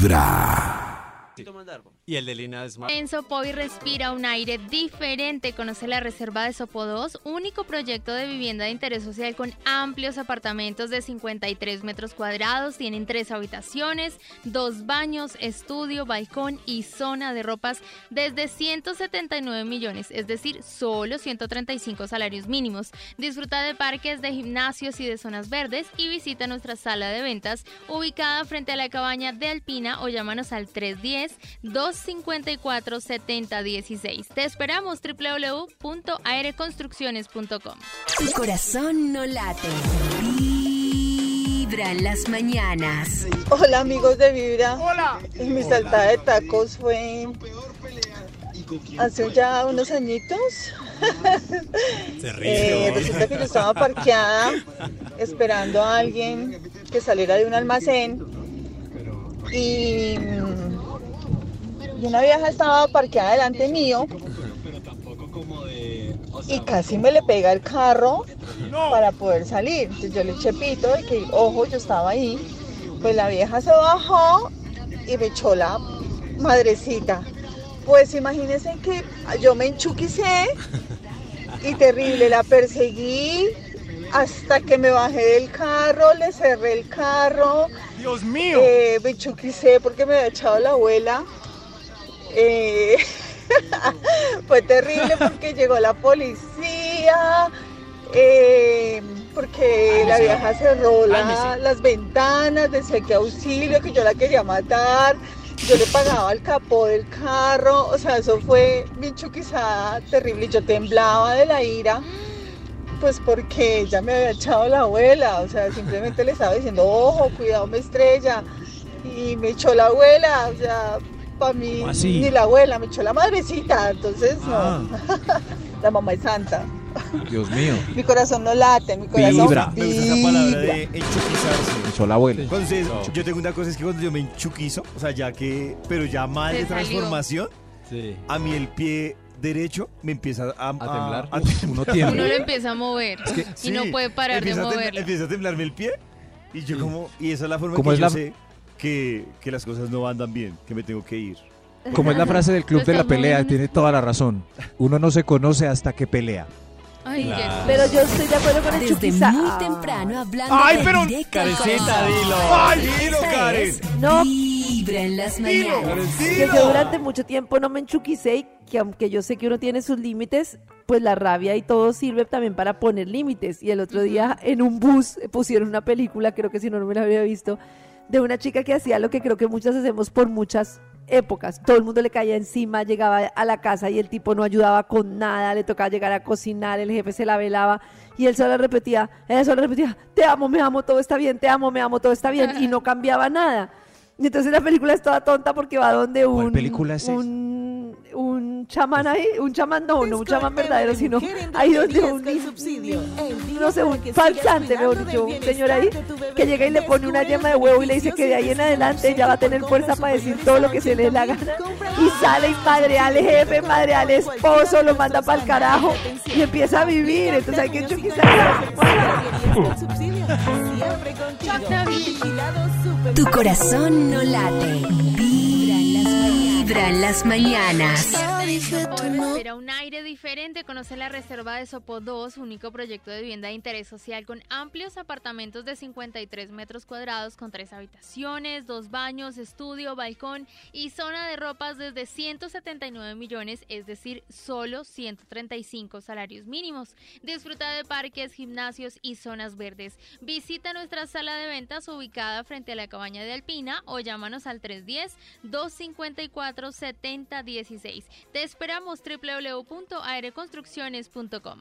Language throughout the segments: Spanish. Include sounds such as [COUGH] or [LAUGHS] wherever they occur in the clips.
Vibra. Y el de Lina es. En Sopoy respira un aire diferente. Conoce la Reserva de Sopo 2, único proyecto de vivienda de interés social con amplios apartamentos de 53 metros cuadrados. Tienen tres habitaciones, dos baños, estudio, balcón y zona de ropas desde 179 millones, es decir, solo 135 salarios mínimos. Disfruta de parques, de gimnasios y de zonas verdes y visita nuestra sala de ventas ubicada frente a la cabaña de Alpina o llámanos al 310 254 7016. Te esperamos www.aereconstrucciones.com. Tu corazón no late. Vibra en las mañanas. Hola amigos de Vibra. Hola. Mi saltada de tacos fue hace ya unos añitos. Se ríe. Eh, resulta que yo estaba parqueada esperando a alguien que saliera de un almacén y, y una vieja estaba parqueada delante mío y casi me le pega el carro para poder salir. Entonces yo le eché pito y que, ojo, yo estaba ahí. Pues la vieja se bajó y me echó la madrecita. Pues imagínense que yo me enchuquicé y terrible, la perseguí hasta que me bajé del carro, le cerré el carro. Dios mío. Eh, me enchuquicé porque me había echado la abuela. Eh, [LAUGHS] fue terrible porque llegó la policía, eh, porque la vieja cerró la- las ventanas, decía que auxilio, que yo la quería matar. Yo le pagaba el capó del carro, o sea, eso fue bien chuquizada, terrible. Yo temblaba de la ira, pues porque ella me había echado la abuela, o sea, simplemente le estaba diciendo, ojo, cuidado, me estrella. Y me echó la abuela, o sea, mí, ¿Cómo así? ni la abuela, me echó la madrecita, entonces Ah. no. [LAUGHS] la mamá es santa. Dios mío. Mi corazón no late, mi corazón Vibra. Me gusta esa palabra de enchuquizarse. Echó la abuela. Ustedes- No. yo tengo una cosa, es que cuando yo me enchuquizo, o sea, ya que, pero ya mal de transformación, Sí. a mí el pie derecho me empieza a, temblar? a- Uno Uno tiembla. lo empieza a mover y Sí, no puede parar de a moverlo. Empieza a temblarme el pie y yo como, y esa es la forma ¿Cómo que es yo la- sé que, que las cosas no andan bien, que me tengo que ir. Como es la frase del club de la pelea, tiene toda la razón. Uno no se conoce hasta que pelea. Ay, Claro. Pero yo estoy de acuerdo con el Desde Chuquiza. muy temprano hablando Ay, de pero- corazón. dilo. ¡Ay, dilo, Karen! No. Vibra en las mañanas. Que yo durante mucho tiempo no me enchuquicé y que aunque yo sé que uno tiene sus límites, pues la rabia y todo sirve también para poner límites. Y el otro día en un bus pusieron una película, creo que si no, no me la había visto, de una chica que hacía lo que creo que muchas hacemos por muchas épocas. Todo el mundo le caía encima, llegaba a la casa y el tipo no ayudaba con nada, le tocaba llegar a cocinar, el jefe se la velaba y él solo repetía, ella solo repetía, te amo, me amo, todo está bien, te amo, me amo, todo está bien y no [LAUGHS] cambiaba nada. Y entonces la película es toda tonta porque va donde un, ¿Cuál película es un, un chamán ahí, un chamán no, no un chamán verdadero, sino ahí donde un, no sé, un falsante, mejor dicho, un señor ahí que llega y le pone una yema de huevo y le dice que de ahí en adelante ella va a tener fuerza para decir todo lo que se le dé la gana. y sale y madre al jefe, madre al esposo, lo manda para el carajo. y empieza a vivir, entonces hay que chuquizar Tu corazón no late. Vibra en las mañanas. Respira un aire diferente. Conoce la Reserva de Sopo 2, único proyecto de vivienda de interés social con amplios apartamentos de 53 metros cuadrados con tres habitaciones, dos baños, estudio, balcón y zona de ropas desde 179 millones, es decir, solo 135 salarios mínimos. Disfruta de parques, gimnasios y zonas verdes. Visita nuestra sala de ventas ubicada frente a la cabaña de Alpina o llámanos al 310-254-7016. Te esperamos www.aereconstrucciones.com.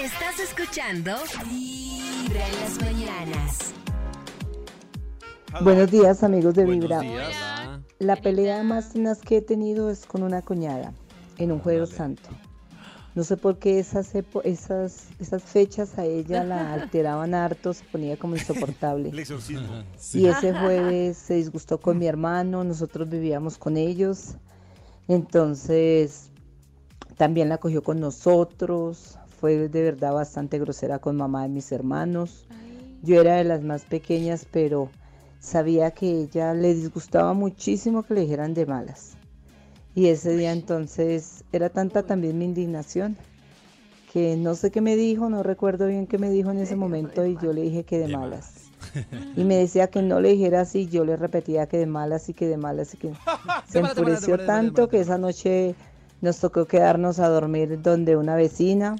Estás escuchando Vibra en las mañanas. Buenos días amigos de Buenos Vibra. días. Hola. La pelea más tenaz que he tenido es con una cuñada en un jueves santo. No sé por qué esas, epo- esas, esas fechas a ella la [LAUGHS] alteraban harto, se ponía como insoportable. [LAUGHS] El exorcismo. Y ese jueves se disgustó con mi hermano, nosotros vivíamos con ellos. Entonces también la cogió con nosotros, fue de verdad bastante grosera con mamá de mis hermanos. Yo era de las más pequeñas, pero sabía que ella le disgustaba muchísimo que le dijeran de malas. Y ese día entonces era tanta también mi indignación que no sé qué me dijo, no recuerdo bien qué me dijo en ese momento y yo le dije que de malas. Y me decía que no le dijera así, yo le repetía que de malas y que de malas y que [LAUGHS] se enfureció tanto que esa noche nos tocó quedarnos a dormir donde una vecina.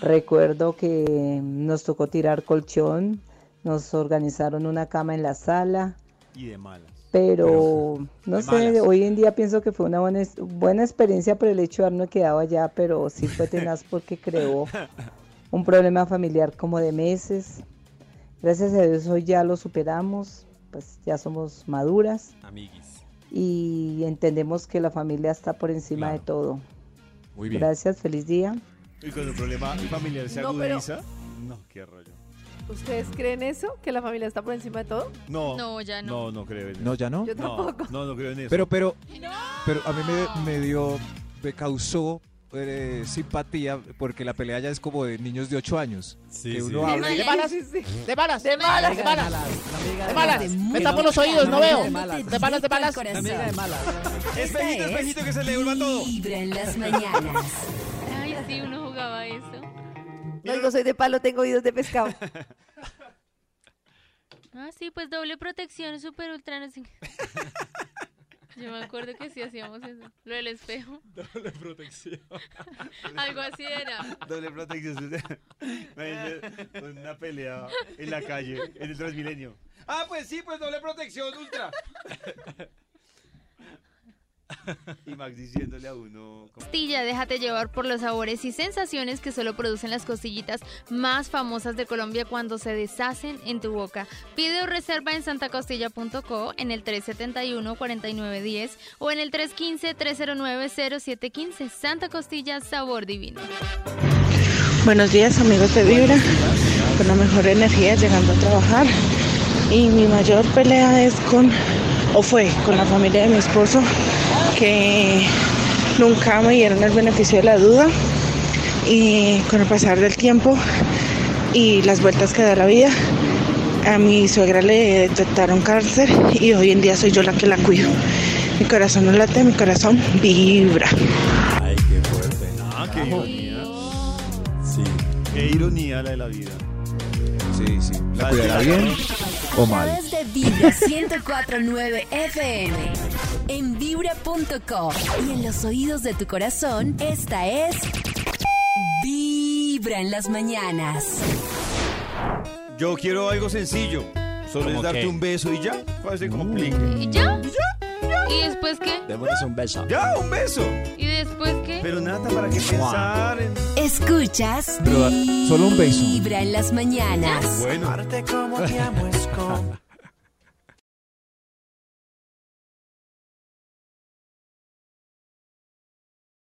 Recuerdo que nos tocó tirar colchón, nos organizaron una cama en la sala, Y de malas. pero no de sé, malas. hoy en día pienso que fue una buena, buena experiencia por el hecho de haberme quedado allá, pero sí fue tenaz porque creó [LAUGHS] un problema familiar como de meses. Gracias a Dios hoy ya lo superamos, pues ya somos maduras Amiguis. y entendemos que la familia está por encima de todo. Muy bien. Gracias, feliz día. Y cuando el problema familiar se No, pero- agudiza. No, qué rollo. ¿Ustedes creen eso? ¿Que la familia está por encima de todo? No. No, ya no. No, no creo en eso. No, ya no. Yo No, tampoco. no, no creo en eso. Pero, pero, pero a mí me, me dio, me causó eh, simpatía porque la pelea ya es como de niños de 8 años. Sí, que sí. uno habla y- De malas, sí, sí. De malas, de malas, de malas. De malas. Me tapo los oídos, no veo. De malas, de malas. espejito, espejito, que se le devuelva todo. Vibra en las mañanas. Ay, sí, uno jugaba eso. No digo, soy de palo, tengo oídos de pescado. Ah, sí, pues doble protección, super ultra. no sé. [LAUGHS] Yo me acuerdo que sí hacíamos eso. Lo del espejo. [LAUGHS] Doble protección. [LAUGHS] Algo así era. Doble protección. Una pelea en la calle, en el Transmilenio. Ah, pues sí, pues doble protección ultra. [LAUGHS] [LAUGHS] Y Max diciéndole a uno. Costilla, déjate llevar por los sabores y sensaciones que solo producen las costillitas más famosas de Colombia cuando se deshacen en tu boca. Pide o reserva en santacostilla.co en el 371-4910 o en el 315-309-0715. Santa Costilla, sabor divino. Buenos días amigos de Vibra, con la mejor energía llegando a trabajar y mi mayor pelea es con, o fue con la familia de mi esposo que nunca me dieron el beneficio de la duda y con el pasar del tiempo y las vueltas que da la vida, a mi suegra le detectaron cáncer y hoy en día soy yo la que la cuido. Mi corazón no late, mi corazón vibra. Ay, qué fuerte. Ah, qué ironía. Sí. Qué ironía la de la vida. Sí, sí. ¿La cuidará bien o mal? través de Vibra 1049 FM. En vibra.com. Y en los oídos de tu corazón, esta es. Vibra en las mañanas. Yo quiero algo sencillo. Solo es ¿Cómo darte qué? un beso y ya. Para se complique. ¿Y ya? ¿Y después qué? Démonos un beso. Ya, un beso. ¿Y después qué? Pero nada, ¿para qué pensar en...? Escuchas. Pero, solo un beso. Vibra en las mañanas. Bueno. como te amo es con [LAUGHS]